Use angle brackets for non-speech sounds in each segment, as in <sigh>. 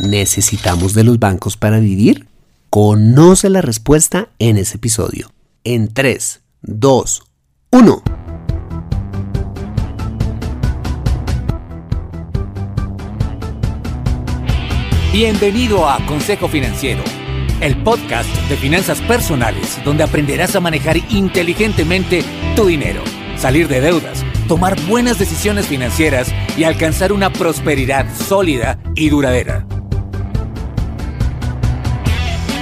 ¿Necesitamos de los bancos para vivir? Conoce la respuesta en ese episodio. En 3, 2, 1. Bienvenido a Consejo Financiero, el podcast de finanzas personales donde aprenderás a manejar inteligentemente tu dinero, salir de deudas, tomar buenas decisiones financieras y alcanzar una prosperidad sólida y duradera.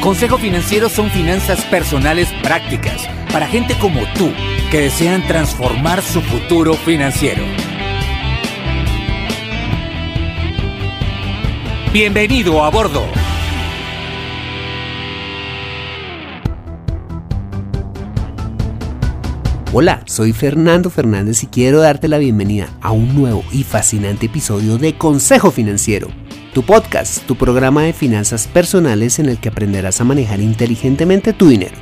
Consejo Financiero son finanzas personales prácticas para gente como tú que desean transformar su futuro financiero. Bienvenido a bordo. Hola, soy Fernando Fernández y quiero darte la bienvenida a un nuevo y fascinante episodio de Consejo Financiero, tu podcast, tu programa de finanzas personales en el que aprenderás a manejar inteligentemente tu dinero,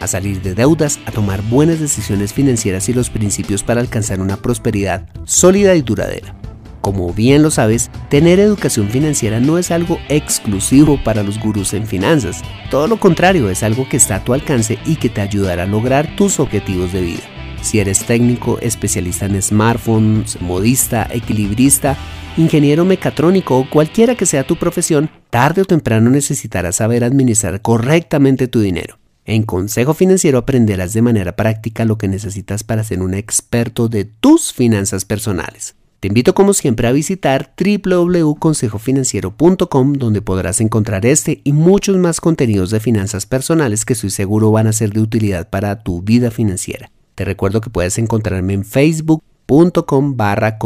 a salir de deudas, a tomar buenas decisiones financieras y los principios para alcanzar una prosperidad sólida y duradera. Como bien lo sabes, tener educación financiera no es algo exclusivo para los gurús en finanzas. Todo lo contrario, es algo que está a tu alcance y que te ayudará a lograr tus objetivos de vida. Si eres técnico, especialista en smartphones, modista, equilibrista, ingeniero mecatrónico o cualquiera que sea tu profesión, tarde o temprano necesitarás saber administrar correctamente tu dinero. En Consejo Financiero aprenderás de manera práctica lo que necesitas para ser un experto de tus finanzas personales. Te invito como siempre a visitar www.consejofinanciero.com donde podrás encontrar este y muchos más contenidos de finanzas personales que estoy seguro van a ser de utilidad para tu vida financiera. Te recuerdo que puedes encontrarme en facebook.com barra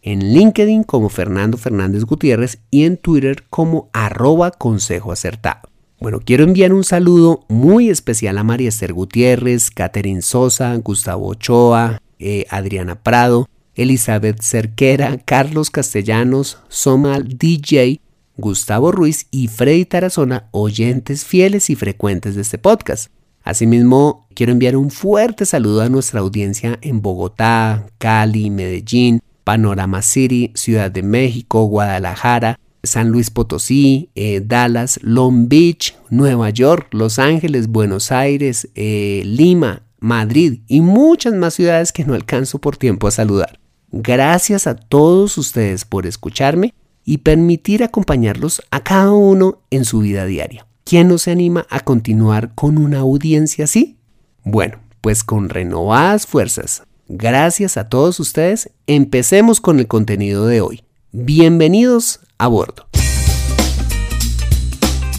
en LinkedIn como Fernando Fernández Gutiérrez y en Twitter como arroba. Bueno, quiero enviar un saludo muy especial a María Esther Gutiérrez, Catherine Sosa, Gustavo Ochoa, eh, Adriana Prado, Elizabeth Cerquera, Carlos Castellanos, Somal DJ, Gustavo Ruiz y Freddy Tarazona, oyentes fieles y frecuentes de este podcast. Asimismo, quiero enviar un fuerte saludo a nuestra audiencia en Bogotá, Cali, Medellín, Panorama City, Ciudad de México, Guadalajara, San Luis Potosí, eh, Dallas, Long Beach, Nueva York, Los Ángeles, Buenos Aires, eh, Lima, Madrid y muchas más ciudades que no alcanzo por tiempo a saludar. Gracias a todos ustedes por escucharme y permitir acompañarlos a cada uno en su vida diaria. ¿Quién no se anima a continuar con una audiencia así? Bueno, pues con renovadas fuerzas, gracias a todos ustedes, empecemos con el contenido de hoy. Bienvenidos a bordo.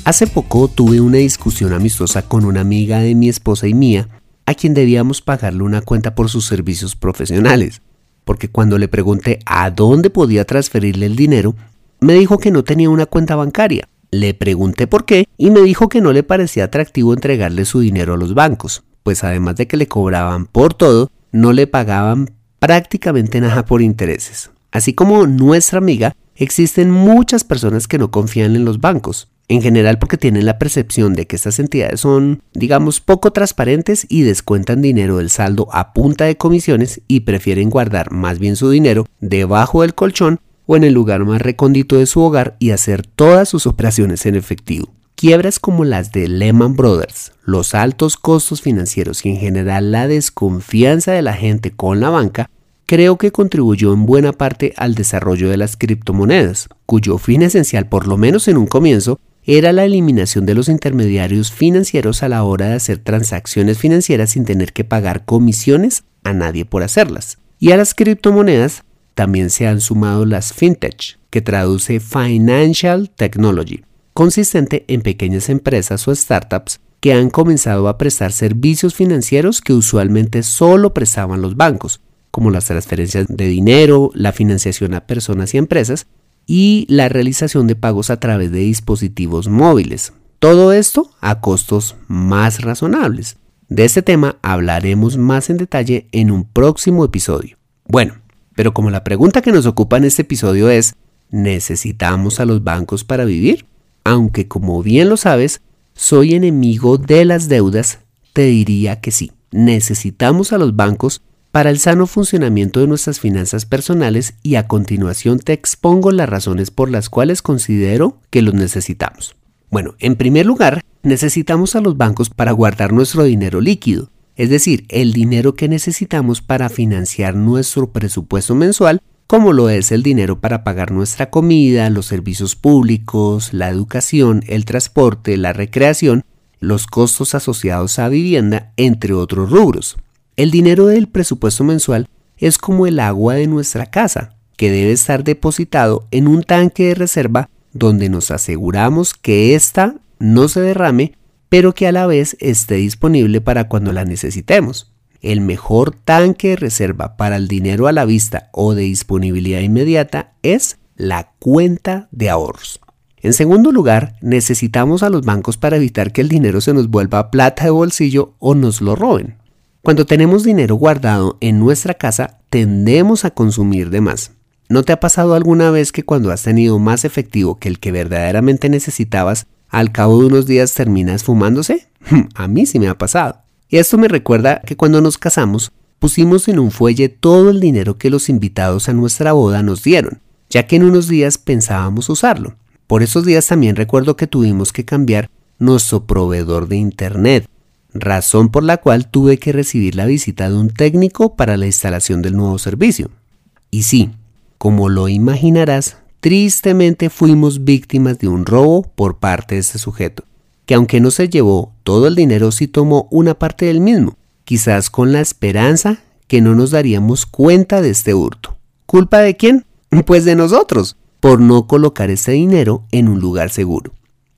Hace poco tuve una discusión amistosa con una amiga de mi esposa y mía a quien debíamos pagarle una cuenta por sus servicios profesionales, porque cuando le pregunté a dónde podía transferirle el dinero, me dijo que no tenía una cuenta bancaria. Le pregunté por qué y me dijo que no le parecía atractivo entregarle su dinero a los bancos, pues además de que le cobraban por todo, no le pagaban prácticamente nada por intereses. Así como nuestra amiga, existen muchas personas que no confían en los bancos, en general porque tienen la percepción de que estas entidades son, digamos, poco transparentes y descuentan dinero del saldo a punta de comisiones y prefieren guardar más bien su dinero debajo del colchón o en el lugar más recóndito de su hogar y hacer todas sus operaciones en efectivo. Quiebras como las de Lehman Brothers, los altos costos financieros y en general la desconfianza de la gente con la banca creo que contribuyó en buena parte al desarrollo de las criptomonedas, cuyo fin esencial, por lo menos en un comienzo, era la eliminación de los intermediarios financieros a la hora de hacer transacciones financieras sin tener que pagar comisiones a nadie por hacerlas. Y a las criptomonedas también se han sumado las fintech, que traduce Financial Technology, consistente en pequeñas empresas o startups que han comenzado a prestar servicios financieros que usualmente solo prestaban los bancos, como las transferencias de dinero, la financiación a personas y empresas, y la realización de pagos a través de dispositivos móviles. Todo esto a costos más razonables. De este tema hablaremos más en detalle en un próximo episodio. Bueno, pero como la pregunta que nos ocupa en este episodio es, ¿necesitamos a los bancos para vivir? Aunque como bien lo sabes, soy enemigo de las deudas, te diría que sí, necesitamos a los bancos para el sano funcionamiento de nuestras finanzas personales y a continuación te expongo las razones por las cuales considero que los necesitamos. Bueno, en primer lugar, necesitamos a los bancos para guardar nuestro dinero líquido, es decir, el dinero que necesitamos para financiar nuestro presupuesto mensual, como lo es el dinero para pagar nuestra comida, los servicios públicos, la educación, el transporte, la recreación, los costos asociados a vivienda, entre otros rubros. El dinero del presupuesto mensual es como el agua de nuestra casa, que debe estar depositado en un tanque de reserva donde nos aseguramos que ésta no se derrame pero que a la vez esté disponible para cuando la necesitemos. El mejor tanque de reserva para el dinero a la vista o de disponibilidad inmediata es la cuenta de ahorros. En segundo lugar, necesitamos a los bancos para evitar que el dinero se nos vuelva plata de bolsillo o nos lo roben. Cuando tenemos dinero guardado en nuestra casa, tendemos a consumir de más. ¿No te ha pasado alguna vez que cuando has tenido más efectivo que el que verdaderamente necesitabas, al cabo de unos días terminas fumándose? A mí sí me ha pasado. Y esto me recuerda que cuando nos casamos, pusimos en un fuelle todo el dinero que los invitados a nuestra boda nos dieron, ya que en unos días pensábamos usarlo. Por esos días también recuerdo que tuvimos que cambiar nuestro proveedor de Internet, razón por la cual tuve que recibir la visita de un técnico para la instalación del nuevo servicio. Y sí, como lo imaginarás, Tristemente fuimos víctimas de un robo por parte de este sujeto, que aunque no se llevó todo el dinero, sí tomó una parte del mismo, quizás con la esperanza que no nos daríamos cuenta de este hurto. ¿Culpa de quién? <laughs> Pues de nosotros, por no colocar ese dinero en un lugar seguro.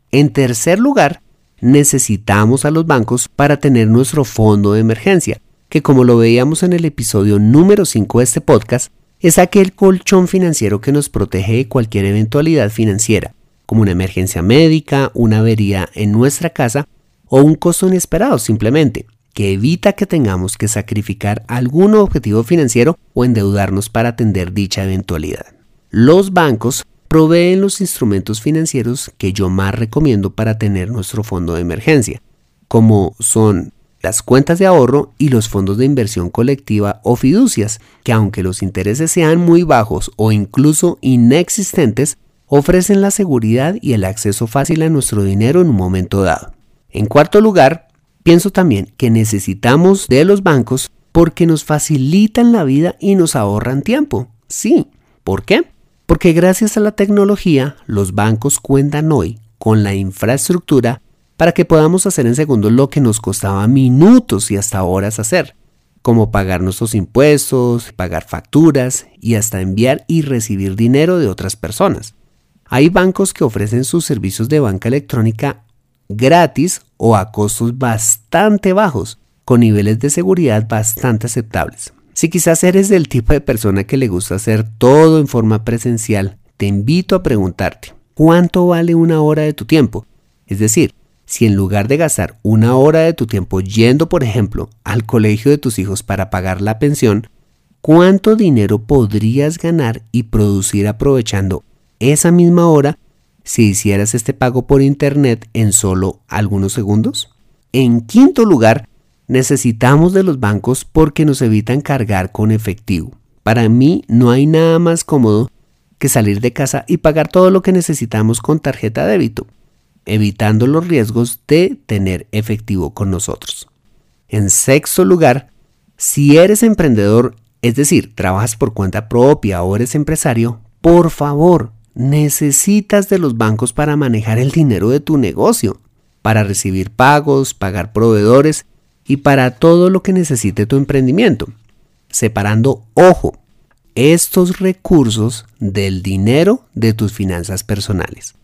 En tercer lugar, necesitamos a los bancos para tener nuestro fondo de emergencia, que como lo veíamos en el episodio número 5 de este podcast, es aquel colchón financiero que nos protege de cualquier eventualidad financiera, como una emergencia médica, una avería en nuestra casa o un costo inesperado simplemente, que evita que tengamos que sacrificar algún objetivo financiero o endeudarnos para atender dicha eventualidad. Los bancos proveen los instrumentos financieros que yo más recomiendo para tener nuestro fondo de emergencia, como son las cuentas de ahorro y los fondos de inversión colectiva o fiducias, que aunque los intereses sean muy bajos o incluso inexistentes, ofrecen la seguridad y el acceso fácil a nuestro dinero en un momento dado. En cuarto lugar, pienso también que necesitamos de los bancos porque nos facilitan la vida y nos ahorran tiempo. Sí, ¿por qué? Porque gracias a la tecnología, los bancos cuentan hoy con la infraestructura para que podamos hacer en segundos lo que nos costaba minutos y hasta horas hacer, como pagar nuestros impuestos, pagar facturas y hasta enviar y recibir dinero de otras personas. Hay bancos que ofrecen sus servicios de banca electrónica gratis o a costos bastante bajos, con niveles de seguridad bastante aceptables. Si quizás eres del tipo de persona que le gusta hacer todo en forma presencial, te invito a preguntarte, ¿cuánto vale una hora de tu tiempo? Es decir, si en lugar de gastar una hora de tu tiempo yendo, por ejemplo, al colegio de tus hijos para pagar la pensión, ¿cuánto dinero podrías ganar y producir aprovechando esa misma hora si hicieras este pago por Internet en solo algunos segundos? En quinto lugar, necesitamos de los bancos porque nos evitan cargar con efectivo. Para mí no hay nada más cómodo que salir de casa y pagar todo lo que necesitamos con tarjeta de débito evitando los riesgos de tener efectivo con nosotros. En sexto lugar, si eres emprendedor, es decir, trabajas por cuenta propia o eres empresario, por favor, necesitas de los bancos para manejar el dinero de tu negocio, para recibir pagos, pagar proveedores y para todo lo que necesite tu emprendimiento, separando, ojo, estos recursos del dinero de tus finanzas personales.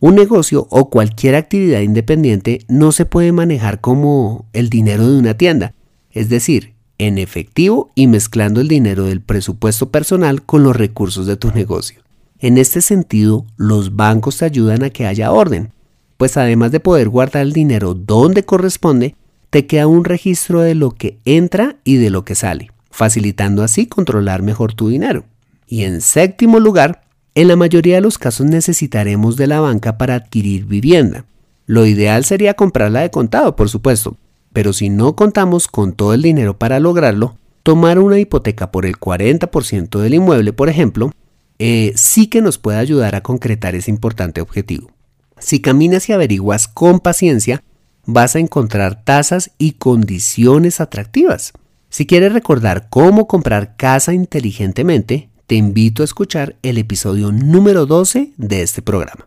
Un negocio o cualquier actividad independiente no se puede manejar como el dinero de una tienda, es decir, en efectivo y mezclando el dinero del presupuesto personal con los recursos de tu negocio. En este sentido, los bancos te ayudan a que haya orden, pues además de poder guardar el dinero donde corresponde, te queda un registro de lo que entra y de lo que sale, facilitando así controlar mejor tu dinero. Y en séptimo lugar, en la mayoría de los casos necesitaremos de la banca para adquirir vivienda. Lo ideal sería comprarla de contado, por supuesto, pero si no contamos con todo el dinero para lograrlo, tomar una hipoteca por el 40% del inmueble, por ejemplo, eh, sí que nos puede ayudar a concretar ese importante objetivo. Si caminas y averiguas con paciencia, vas a encontrar tasas y condiciones atractivas. Si quieres recordar cómo comprar casa inteligentemente, te invito a escuchar el episodio número 12 de este programa.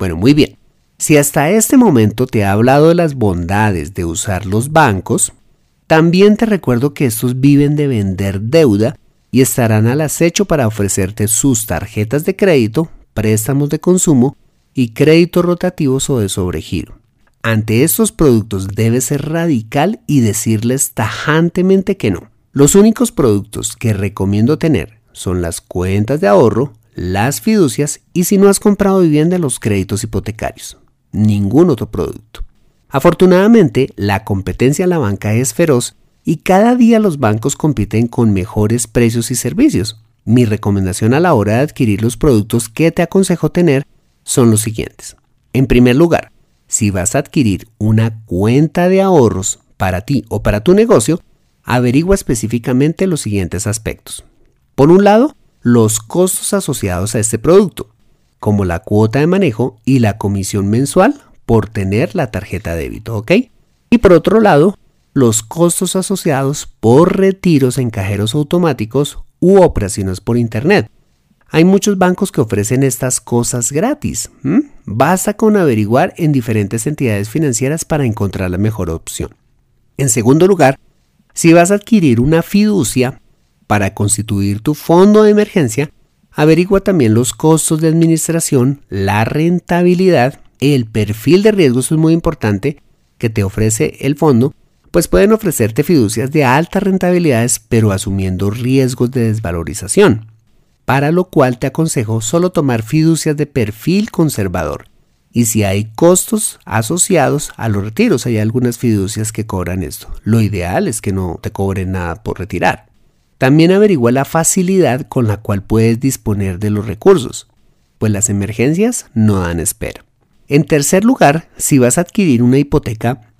Bueno, muy bien. Si hasta este momento te he hablado de las bondades de usar los bancos, también te recuerdo que estos viven de vender deuda y estarán al acecho para ofrecerte sus tarjetas de crédito, préstamos de consumo y créditos rotativos o de sobregiro. Ante estos productos debes ser radical y decirles tajantemente que no. Los únicos productos que recomiendo tener son las cuentas de ahorro, las fiducias y si no has comprado vivienda los créditos hipotecarios ningún otro producto. Afortunadamente, la competencia en la banca es feroz y cada día los bancos compiten con mejores precios y servicios. Mi recomendación a la hora de adquirir los productos que te aconsejo tener son los siguientes. En primer lugar, si vas a adquirir una cuenta de ahorros para ti o para tu negocio, averigua específicamente los siguientes aspectos. Por un lado, los costos asociados a este producto como la cuota de manejo y la comisión mensual por tener la tarjeta de débito, ¿ok? Y por otro lado, los costos asociados por retiros en cajeros automáticos u operaciones por Internet. Hay muchos bancos que ofrecen estas cosas gratis. Basta con averiguar en diferentes entidades financieras para encontrar la mejor opción. En segundo lugar, si vas a adquirir una fiducia para constituir tu fondo de emergencia, Averigua también los costos de administración, la rentabilidad, el perfil de riesgos es muy importante que te ofrece el fondo, pues pueden ofrecerte fiducias de altas rentabilidades pero asumiendo riesgos de desvalorización, para lo cual te aconsejo solo tomar fiducias de perfil conservador. Y si hay costos asociados a los retiros, hay algunas fiducias que cobran esto. Lo ideal es que no te cobren nada por retirar. También averigua la facilidad con la cual puedes disponer de los recursos, pues las emergencias no dan espera. En tercer lugar, si vas a adquirir una hipoteca,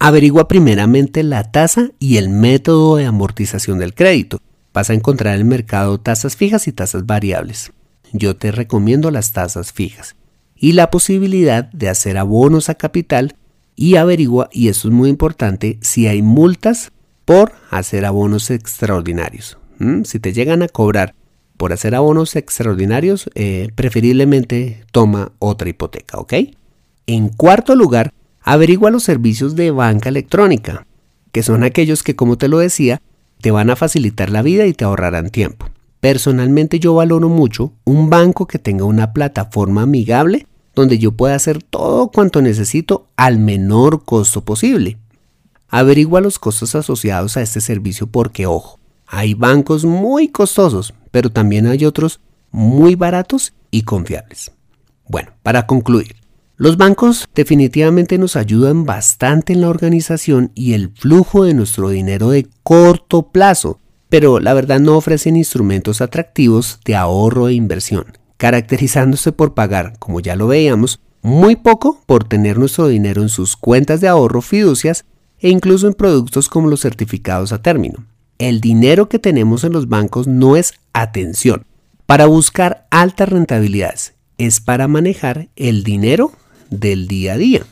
averigua primeramente la tasa y el método de amortización del crédito. Vas a encontrar en el mercado tasas fijas y tasas variables. Yo te recomiendo las tasas fijas y la posibilidad de hacer abonos a capital y averigua, y esto es muy importante, si hay multas por hacer abonos extraordinarios. Si te llegan a cobrar por hacer abonos extraordinarios, eh, preferiblemente toma otra hipoteca, ¿ok? En cuarto lugar, averigua los servicios de banca electrónica, que son aquellos que, como te lo decía, te van a facilitar la vida y te ahorrarán tiempo. Personalmente yo valoro mucho un banco que tenga una plataforma amigable donde yo pueda hacer todo cuanto necesito al menor costo posible. Averigua los costos asociados a este servicio porque, ojo, hay bancos muy costosos, pero también hay otros muy baratos y confiables. Bueno, para concluir, los bancos definitivamente nos ayudan bastante en la organización y el flujo de nuestro dinero de corto plazo, pero la verdad no ofrecen instrumentos atractivos de ahorro e inversión, caracterizándose por pagar, como ya lo veíamos, muy poco por tener nuestro dinero en sus cuentas de ahorro fiducias e incluso en productos como los certificados a término. El dinero que tenemos en los bancos no es atención para buscar altas rentabilidades, es para manejar el dinero del día a día.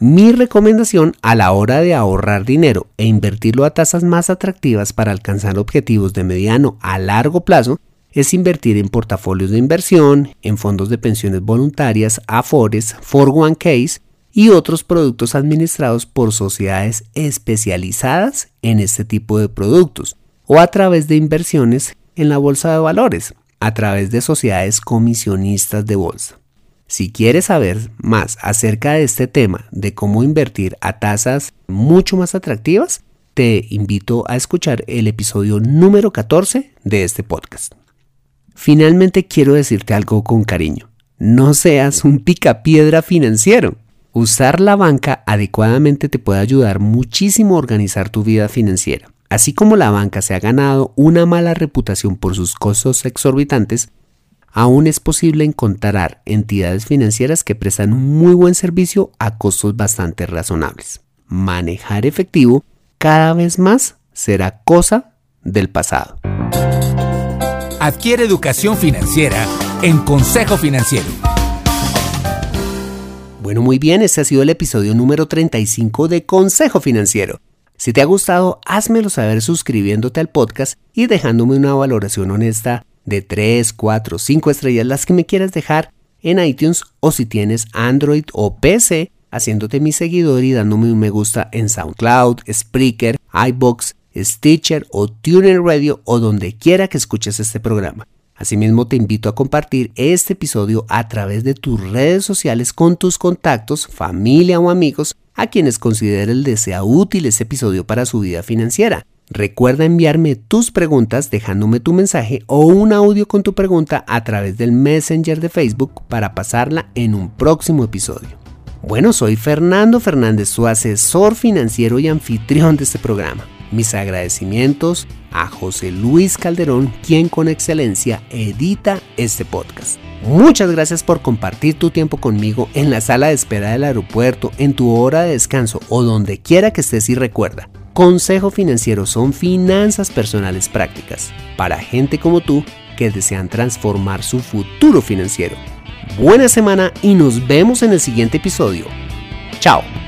Mi recomendación a la hora de ahorrar dinero e invertirlo a tasas más atractivas para alcanzar objetivos de mediano a largo plazo es invertir en portafolios de inversión, en fondos de pensiones voluntarias, AFORES, 401ks y otros productos administrados por sociedades especializadas en este tipo de productos o a través de inversiones en la bolsa de valores, a través de sociedades comisionistas de bolsa. Si quieres saber más acerca de este tema, de cómo invertir a tasas mucho más atractivas, te invito a escuchar el episodio número 14 de este podcast. Finalmente quiero decirte algo con cariño. No seas un picapiedra financiero. Usar la banca adecuadamente te puede ayudar muchísimo a organizar tu vida financiera. Así como la banca se ha ganado una mala reputación por sus costos exorbitantes, aún es posible encontrar entidades financieras que prestan muy buen servicio a costos bastante razonables. Manejar efectivo cada vez más será cosa del pasado. Adquiere educación financiera en Consejo Financiero. Bueno, muy bien, este ha sido el episodio número 35 de Consejo Financiero. Si te ha gustado, házmelo saber suscribiéndote al podcast y dejándome una valoración honesta de 3, 4, 5 estrellas, las que me quieras dejar en iTunes o si tienes Android o PC, haciéndote mi seguidor y dándome un me gusta en SoundCloud, Spreaker, iBox, Stitcher o TuneIn Radio o donde quiera que escuches este programa. Asimismo te invito a compartir este episodio a través de tus redes sociales con tus contactos, familia o amigos a quienes consideres les sea útil este episodio para su vida financiera. Recuerda enviarme tus preguntas dejándome tu mensaje o un audio con tu pregunta a través del Messenger de Facebook para pasarla en un próximo episodio. Bueno, soy Fernando Fernández, su asesor financiero y anfitrión de este programa. Mis agradecimientos a José Luis Calderón, quien con excelencia edita este podcast. Muchas gracias por compartir tu tiempo conmigo en la sala de espera del aeropuerto, en tu hora de descanso o donde quiera que estés y recuerda. Consejo Financiero son finanzas personales prácticas para gente como tú que desean transformar su futuro financiero. Buena semana y nos vemos en el siguiente episodio. Chao.